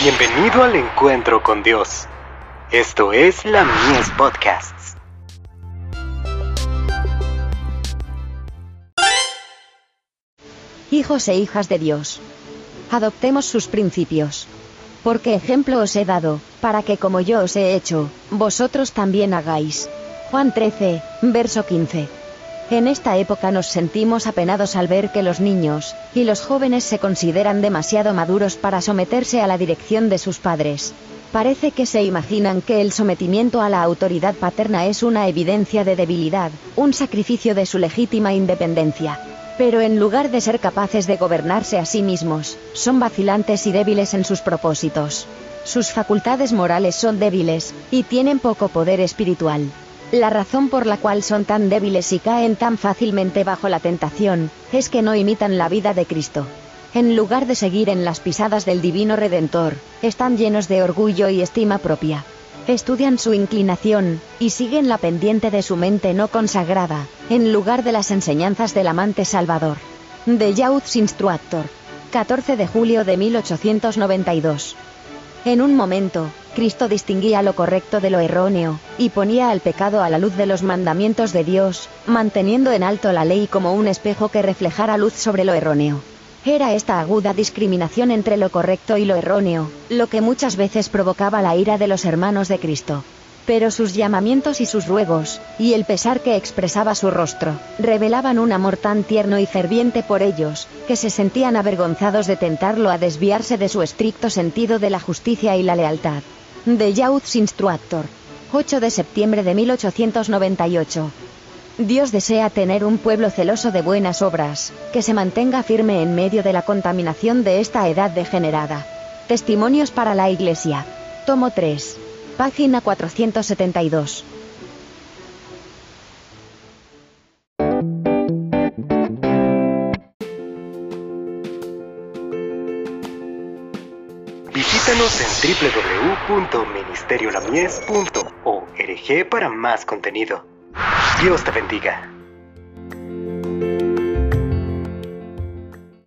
Bienvenido al encuentro con Dios. Esto es la Mies Podcasts. Hijos e hijas de Dios. Adoptemos sus principios. Porque ejemplo os he dado, para que como yo os he hecho, vosotros también hagáis. Juan 13, verso 15. En esta época nos sentimos apenados al ver que los niños y los jóvenes se consideran demasiado maduros para someterse a la dirección de sus padres. Parece que se imaginan que el sometimiento a la autoridad paterna es una evidencia de debilidad, un sacrificio de su legítima independencia. Pero en lugar de ser capaces de gobernarse a sí mismos, son vacilantes y débiles en sus propósitos. Sus facultades morales son débiles, y tienen poco poder espiritual. La razón por la cual son tan débiles y caen tan fácilmente bajo la tentación, es que no imitan la vida de Cristo. En lugar de seguir en las pisadas del Divino Redentor, están llenos de orgullo y estima propia. Estudian su inclinación, y siguen la pendiente de su mente no consagrada, en lugar de las enseñanzas del amante Salvador. De Youth Instructor. 14 de julio de 1892. En un momento, Cristo distinguía lo correcto de lo erróneo, y ponía al pecado a la luz de los mandamientos de Dios, manteniendo en alto la ley como un espejo que reflejara luz sobre lo erróneo. Era esta aguda discriminación entre lo correcto y lo erróneo, lo que muchas veces provocaba la ira de los hermanos de Cristo. Pero sus llamamientos y sus ruegos, y el pesar que expresaba su rostro, revelaban un amor tan tierno y ferviente por ellos, que se sentían avergonzados de tentarlo a desviarse de su estricto sentido de la justicia y la lealtad. De Youth Instructor. 8 de septiembre de 1898. Dios desea tener un pueblo celoso de buenas obras, que se mantenga firme en medio de la contaminación de esta edad degenerada. Testimonios para la Iglesia. Tomo 3. Página 472. Visítanos en www.ministeriolamies.org para más contenido. Dios te bendiga.